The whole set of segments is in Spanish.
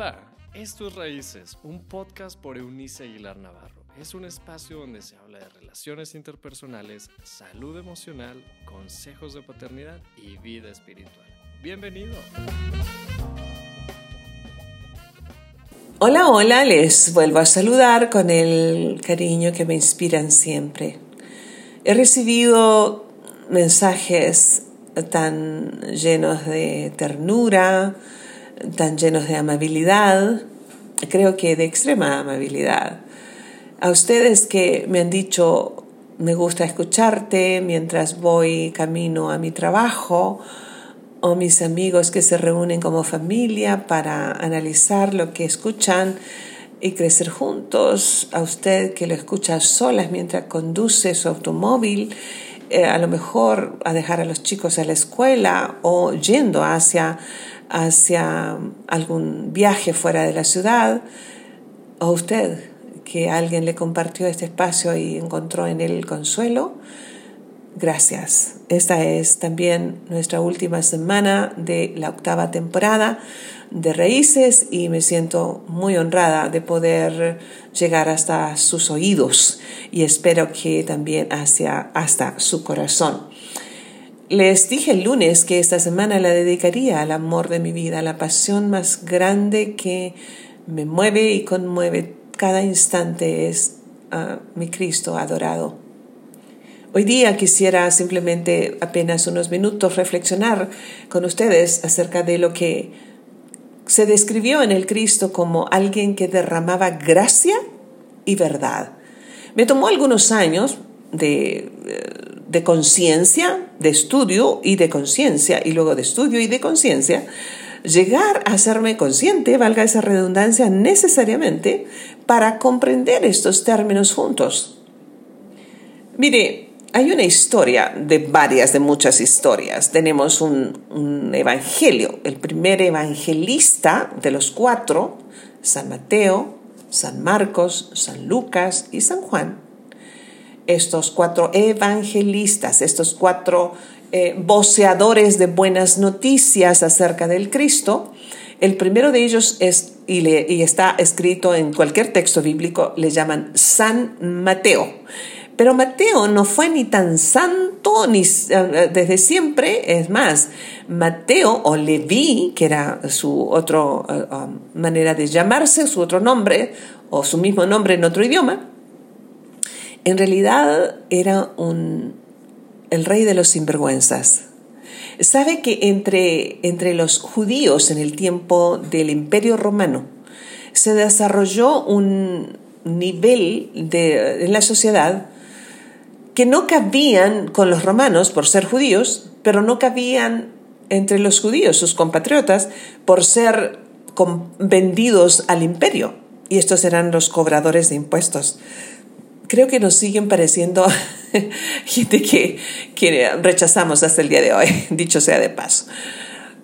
Hola, esto es Raíces, un podcast por Eunice Aguilar Navarro. Es un espacio donde se habla de relaciones interpersonales, salud emocional, consejos de paternidad y vida espiritual. Bienvenido. Hola, hola, les vuelvo a saludar con el cariño que me inspiran siempre. He recibido mensajes tan llenos de ternura, tan llenos de amabilidad, creo que de extrema amabilidad. A ustedes que me han dicho, me gusta escucharte mientras voy camino a mi trabajo, o mis amigos que se reúnen como familia para analizar lo que escuchan y crecer juntos, a usted que lo escucha solas mientras conduce su automóvil, eh, a lo mejor a dejar a los chicos a la escuela o yendo hacia hacia algún viaje fuera de la ciudad, o usted, que alguien le compartió este espacio y encontró en él consuelo, gracias. Esta es también nuestra última semana de la octava temporada de Raíces y me siento muy honrada de poder llegar hasta sus oídos y espero que también hacia, hasta su corazón. Les dije el lunes que esta semana la dedicaría al amor de mi vida, a la pasión más grande que me mueve y conmueve cada instante es a mi Cristo adorado. Hoy día quisiera simplemente apenas unos minutos reflexionar con ustedes acerca de lo que se describió en el Cristo como alguien que derramaba gracia y verdad. Me tomó algunos años de eh, de conciencia, de estudio y de conciencia, y luego de estudio y de conciencia, llegar a hacerme consciente, valga esa redundancia, necesariamente para comprender estos términos juntos. Mire, hay una historia de varias, de muchas historias. Tenemos un, un evangelio, el primer evangelista de los cuatro, San Mateo, San Marcos, San Lucas y San Juan estos cuatro evangelistas, estos cuatro eh, voceadores de buenas noticias acerca del Cristo. El primero de ellos es, y, está escrito en cualquier texto bíblico, le llaman San Mateo. Pero Mateo no fue ni tan santo ni eh, desde siempre, es más, Mateo o Leví, que era su otra eh, um, manera de llamarse, su otro nombre o su mismo nombre en otro idioma, en realidad era un, el rey de los sinvergüenzas. Sabe que entre, entre los judíos en el tiempo del Imperio Romano se desarrolló un nivel de, en la sociedad que no cabían con los romanos por ser judíos, pero no cabían entre los judíos, sus compatriotas, por ser vendidos al imperio. Y estos eran los cobradores de impuestos creo que nos siguen pareciendo gente que, que rechazamos hasta el día de hoy, dicho sea de paso.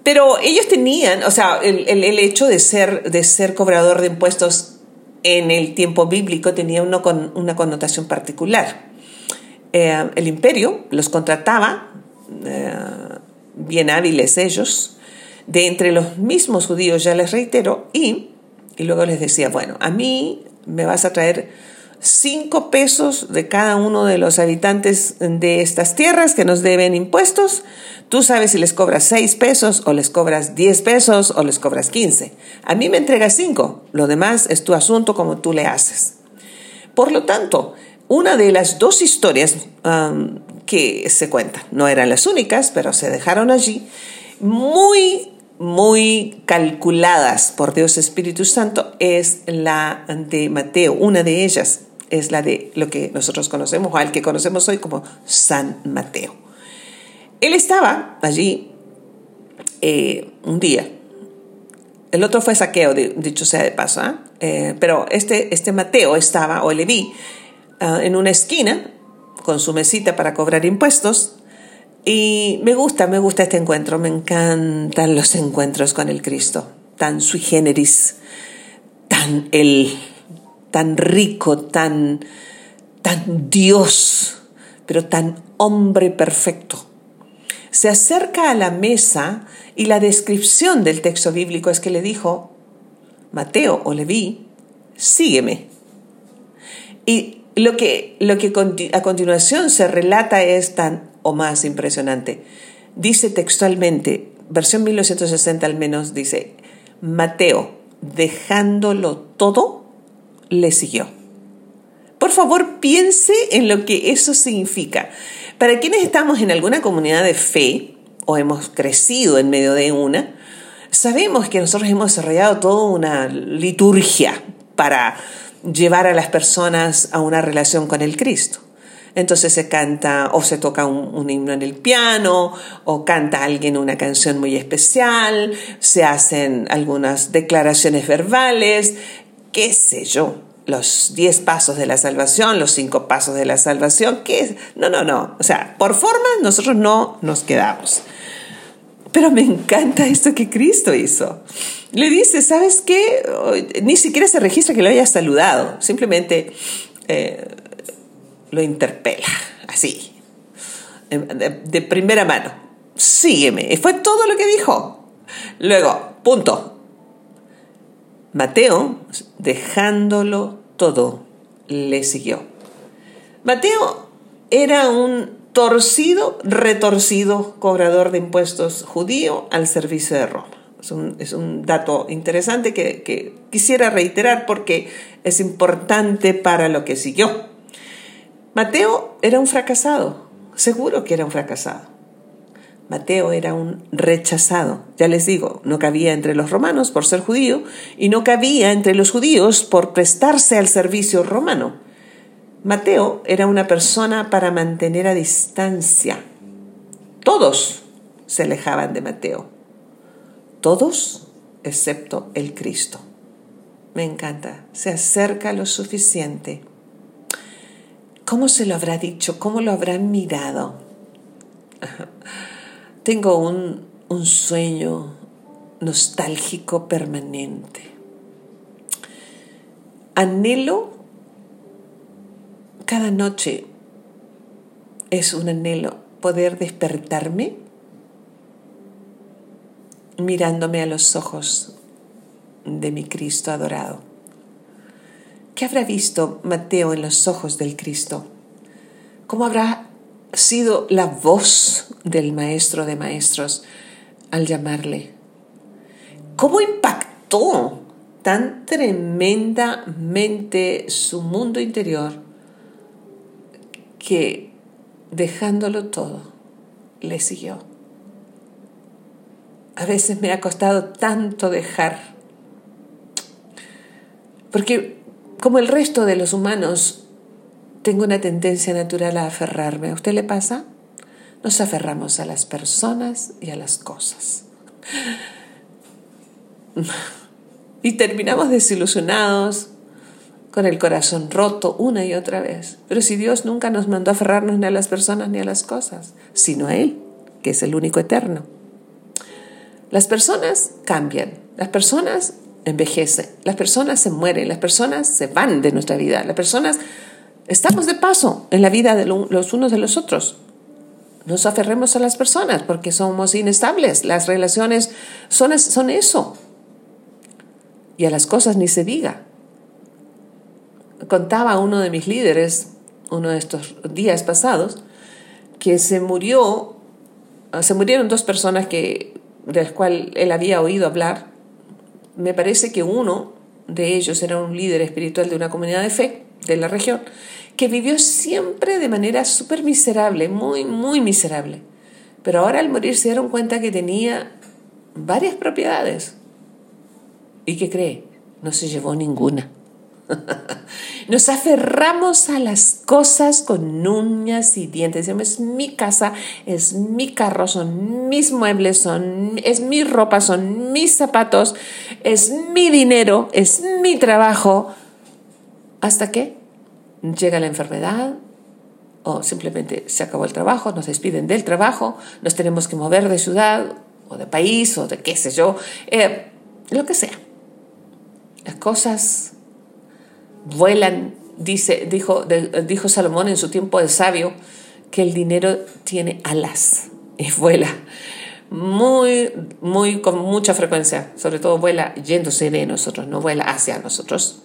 Pero ellos tenían, o sea, el, el, hecho de ser, de ser cobrador de impuestos en el tiempo bíblico tenía uno con una connotación particular. Eh, el imperio los contrataba, eh, bien hábiles ellos, de entre los mismos judíos, ya les reitero, y, y luego les decía, bueno, a mí me vas a traer cinco pesos de cada uno de los habitantes de estas tierras que nos deben impuestos. Tú sabes si les cobras seis pesos o les cobras diez pesos o les cobras quince. A mí me entregas cinco. Lo demás es tu asunto como tú le haces. Por lo tanto, una de las dos historias um, que se cuentan, no eran las únicas, pero se dejaron allí, muy muy calculadas por Dios Espíritu Santo es la de Mateo, una de ellas es la de lo que nosotros conocemos, o al que conocemos hoy como San Mateo. Él estaba allí eh, un día. El otro fue saqueo, dicho sea de paso, ¿ah? eh, pero este, este Mateo estaba, o le vi, ah, en una esquina con su mesita para cobrar impuestos. Y me gusta, me gusta este encuentro, me encantan los encuentros con el Cristo, tan sui generis, tan el tan rico, tan, tan Dios, pero tan hombre perfecto. Se acerca a la mesa y la descripción del texto bíblico es que le dijo, Mateo o Leví, sígueme. Y lo que, lo que a continuación se relata es tan o más impresionante. Dice textualmente, versión 1960 al menos, dice, Mateo, dejándolo todo, le siguió. Por favor, piense en lo que eso significa. Para quienes estamos en alguna comunidad de fe o hemos crecido en medio de una, sabemos que nosotros hemos desarrollado toda una liturgia para llevar a las personas a una relación con el Cristo. Entonces se canta o se toca un, himno en el piano o canta alguien una canción muy especial, se hacen algunas declaraciones verbales, qué sé yo, los diez pasos de la salvación, los cinco pasos de la salvación, ¿qué? No, no, no. O sea, por forma nosotros no nos quedamos. Pero me encanta esto que Cristo hizo. Le dice, ¿sabes qué? Ni siquiera se registra que lo haya saludado, simplemente eh, lo interpela, así, de, primera mano. Sígueme. Y fue todo lo que dijo. Luego, punto. Mateo, dejándolo todo, le siguió. Mateo era un torcido, retorcido cobrador de impuestos judío al servicio de Roma. Es un, dato interesante que, que quisiera reiterar porque es importante para lo que siguió. Mateo era un fracasado, seguro que era un fracasado. Mateo era un rechazado, ya les digo, no cabía entre los romanos por ser judío y no cabía entre los judíos por prestarse al servicio romano. Mateo era una persona para mantener a distancia. Todos se alejaban de Mateo todos excepto el Cristo. Me encanta, se acerca lo suficiente. ¿Cómo se lo habrá dicho? ¿Cómo lo habrán mirado? Tengo un, un sueño nostálgico permanente. Anhelo cada noche, es un anhelo poder despertarme mirándome a los ojos de mi Cristo adorado. ¿Qué habrá visto Mateo en los ojos del Cristo? ¿Cómo habrá sido la voz del Maestro de Maestros al llamarle? ¿Cómo impactó tan tremendamente su mundo interior que dejándolo todo, le siguió? a veces me ha costado tanto dejar. Porque como el resto de los humanos, tengo una tendencia natural a aferrarme. ¿A usted le pasa? Nos aferramos a las personas y a las cosas. Y terminamos desilusionados, con el corazón roto una y otra vez. Pero si Dios nunca nos mandó a aferrarnos ni a las personas ni a las cosas, sino a Él, que es el único eterno. Las personas cambian, las personas envejecen, las personas se mueren, las personas se van de nuestra vida, las personas estamos de paso en la vida de los unos de los otros. Nos aferremos a las personas porque somos inestables, las relaciones son, son eso. Y a las cosas ni se diga. Contaba uno de mis líderes, uno de estos días pasados, que se murió, se murieron dos personas que del cual él había oído hablar, me parece que uno de ellos era un líder espiritual de una comunidad de fe de la región, que vivió siempre de manera súper miserable, muy, muy miserable. Pero ahora al morir se dieron cuenta que tenía varias propiedades. ¿Y qué cree? No se llevó ninguna. Nos aferramos a las cosas con uñas y dientes. es mi casa, es mi carro, son mis muebles, son, es mi ropa, son mis zapatos, es mi dinero, es mi trabajo. Hasta que llega la enfermedad o simplemente se acabó el trabajo, nos despiden del trabajo, nos tenemos que mover de ciudad o de país o de qué sé yo, eh, lo que sea. Las cosas vuelan, dice, dijo, dijo Salomón en su tiempo de sabio, que el dinero tiene alas y vuela. muy, muy, con mucha frecuencia. Sobre todo vuela yéndose de nosotros, no vuela hacia nosotros.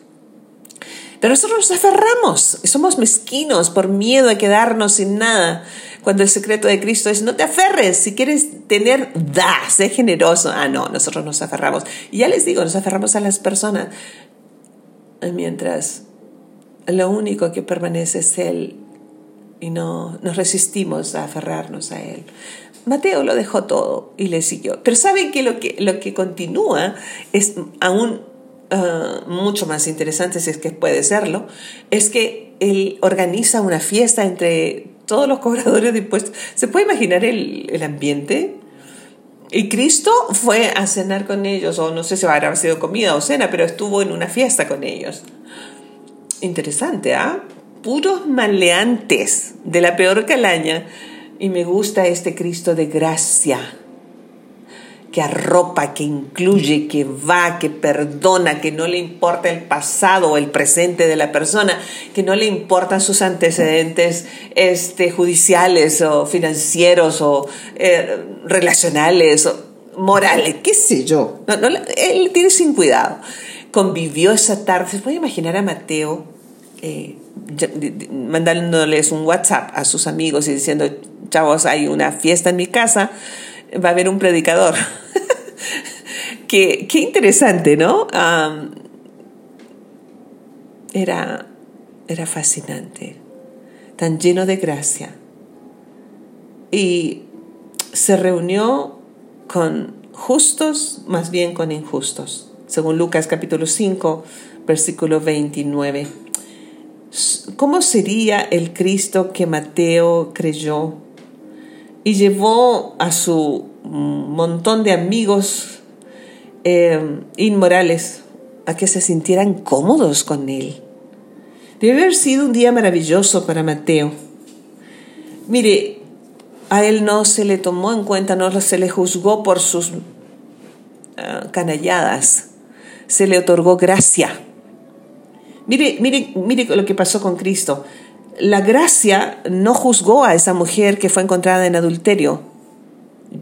Pero nosotros nos aferramos y somos mezquinos por miedo a quedarnos sin nada. Cuando el secreto de Cristo es no te aferres, si quieres tener, da, sé generoso. Ah, no, nosotros nos aferramos. Y ya les digo, nos aferramos a las personas. Mientras lo único que permanece es Él y no nos resistimos a aferrarnos a Él. Mateo lo dejó todo y le siguió. Pero saben que lo que, lo que continúa es aún ah, mucho más interesante, si es que puede serlo, es que él organiza una fiesta entre todos los cobradores de impuestos. ¿Se puede imaginar el, el ambiente? Y Cristo fue a cenar con ellos, o no sé si habrá sido comida o cena, pero estuvo en una fiesta con ellos. Interesante, ¿ah? Puros maleantes de la peor calaña y me gusta este Cristo de gracia, que arropa, que incluye, que va, que perdona, que no le importa el pasado o el presente de la persona, que no le importan sus antecedentes este, judiciales o financieros o eh, relacionales o morales, qué sé yo. él tiene sin cuidado. Convivió esa tarde. ¿Se puede imaginar a Mateo? Eh, mandándoles un WhatsApp a sus amigos y diciendo, chavos, hay una fiesta en mi casa, va a haber un predicador. qué, qué, interesante, ¿no? era, era fascinante, tan lleno de gracia. Y se reunió con justos, más bien con injustos, según Lucas capítulo 5, versículo 29. ¿Cómo sería el Cristo que Mateo creyó y llevó a su montón de amigos eh, inmorales a que se sintieran cómodos con él? Debe haber sido un día maravilloso para Mateo. Mire, a él no se le tomó en cuenta, no se le juzgó por sus ah, canalladas, se le otorgó gracia Mire, mire, mire lo que pasó con Cristo. La gracia no juzgó a esa mujer que fue encontrada en adulterio.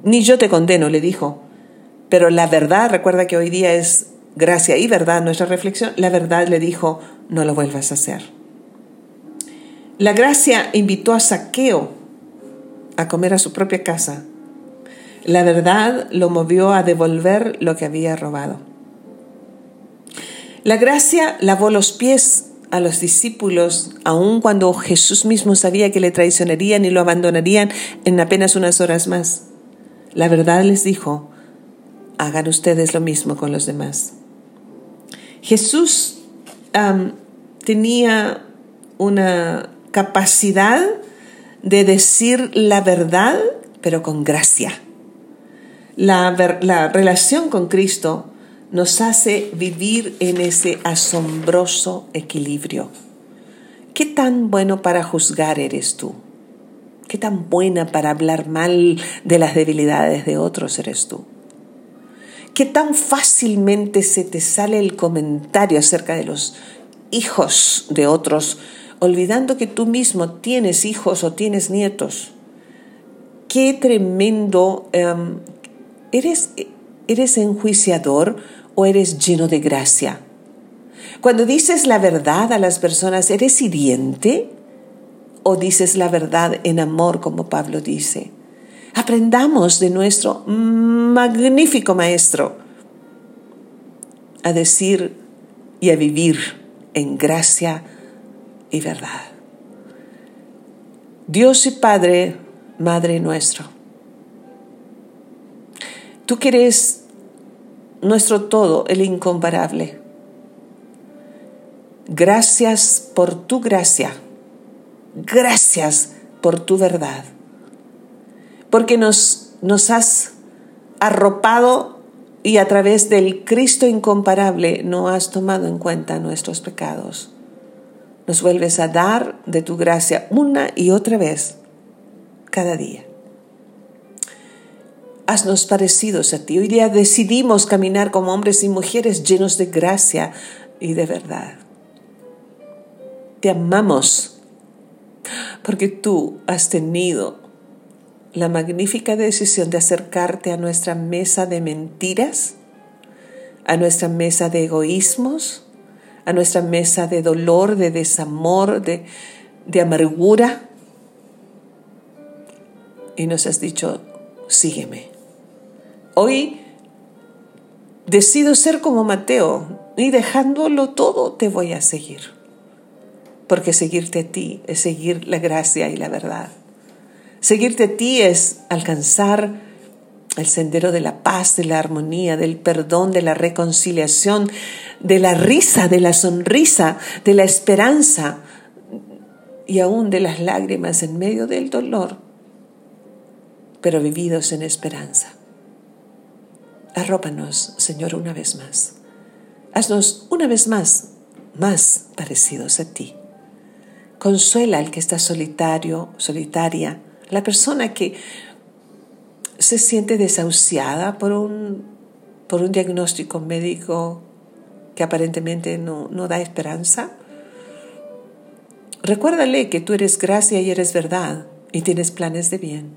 Ni yo te condeno, le dijo. Pero la verdad, recuerda que hoy día es gracia y verdad nuestra reflexión, la verdad le dijo, no lo vuelvas a hacer. La gracia invitó a Saqueo a comer a su propia casa. La verdad lo movió a devolver lo que había robado. La gracia lavó los pies a los discípulos, aun cuando Jesús mismo sabía que le traicionarían y lo abandonarían en apenas unas horas más. La verdad les dijo, hagan ustedes lo mismo con los demás. Jesús tenía una capacidad de decir la verdad, pero con gracia. La, la relación con Cristo nos hace vivir en ese asombroso equilibrio. ¿Qué tan bueno para juzgar eres tú? ¿Qué tan buena para hablar mal de las debilidades de otros eres tú? ¿Qué tan fácilmente se te sale el comentario acerca de los hijos de otros, olvidando que tú mismo tienes hijos o tienes nietos? Qué tremendo. Em, eres, eres enjuiciador o eres lleno de gracia? Cuando dices la verdad a las personas, ¿eres hiriente? ¿O dices la verdad en amor, como Pablo dice? Aprendamos de nuestro magnífico Maestro a decir y a vivir en gracia y verdad. Dios y Padre, Madre nuestro, tú que nuestro todo, el incomparable. Gracias por tu gracia. Gracias por tu verdad. Porque nos, nos has arropado y a través del Cristo incomparable no has tomado en cuenta nuestros pecados. Nos vuelves a dar de tu gracia una y otra vez, cada día haznos parecidos a ti. Hoy día decidimos caminar como hombres y mujeres llenos de gracia y de verdad. Te amamos porque tú has tenido la magnífica decisión de acercarte a nuestra mesa de mentiras, a nuestra mesa de egoísmos, a nuestra mesa de dolor, de desamor, de, de amargura. Y nos has dicho, sígueme. Hoy decido ser como Mateo y dejándolo todo te voy a seguir. Porque seguirte a ti es seguir la gracia y la verdad. Seguirte a ti es alcanzar el sendero de la paz, de la armonía, del perdón, de la reconciliación, de la risa, de la sonrisa, de la esperanza y aún de las lágrimas en medio del dolor, pero vividos en esperanza. Arrópanos, Señor, una vez más. Haznos una vez más más parecidos a ti. Consuela al que está solitario, solitaria, la persona que se siente desahuciada por un, por un diagnóstico médico que aparentemente no, no da esperanza. Recuérdale que tú eres gracia y eres verdad y tienes planes de bien.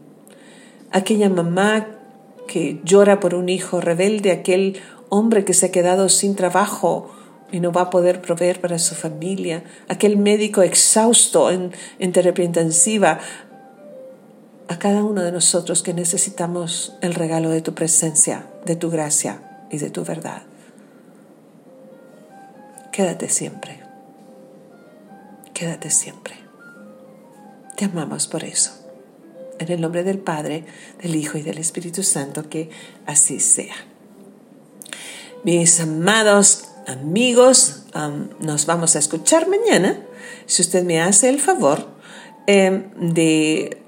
Aquella mamá que llora por un hijo rebelde, aquel hombre que se ha quedado sin trabajo y no va a poder proveer para su familia, aquel médico exhausto en, terapia intensiva, a cada uno de nosotros que necesitamos el regalo de tu presencia, de tu gracia y de tu verdad. Quédate siempre. Quédate siempre. Te amamos por eso. En el nombre del Padre, del Hijo y del Espíritu Santo, que así sea. Mis amados amigos, nos vamos a escuchar mañana. Si usted me hace el favor em, de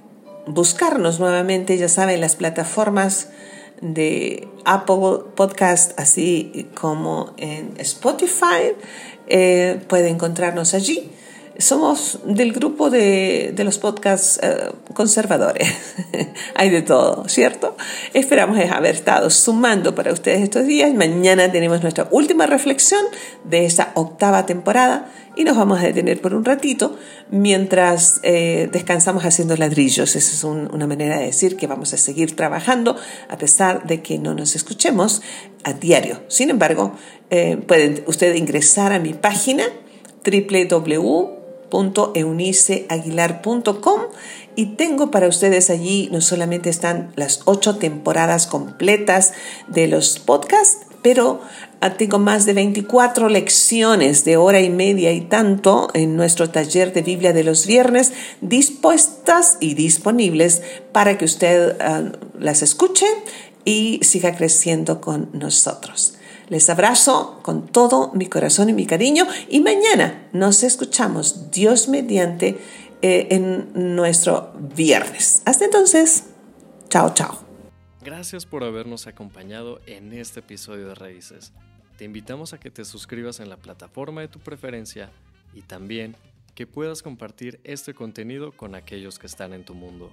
buscarnos nuevamente, ya saben, las plataformas de Apple Podcast, así como en Spotify. Eh, puede encontrarnos allí. Somos del grupo de, los podcasts eh, conservadores. Hay de todo, ¿cierto? Esperamos haber estado sumando para ustedes estos días. Mañana tenemos nuestra última reflexión de esta octava temporada y nos vamos a detener por un ratito mientras eh, descansamos haciendo ladrillos. Esa es una manera de decir que vamos a seguir trabajando a pesar de que no nos escuchemos a diario. Sin embargo, eh, pueden ustedes ingresar a mi página www.euniceaguilar.com y tengo para ustedes allí no solamente están las ocho temporadas completas de los podcasts, pero ah, tengo más de 24 lecciones de hora y media y tanto en nuestro taller de Biblia de los viernes dispuestas y disponibles para que usted ah, las escuche y siga creciendo con nosotros. Les abrazo con todo mi corazón y mi cariño y mañana nos escuchamos Dios mediante eh, en nuestro viernes. Hasta entonces, chao, chao. Gracias por habernos acompañado en este episodio de Raíces. Te invitamos a que te suscribas en la plataforma de tu preferencia y también que puedas compartir este contenido con aquellos que están en tu mundo.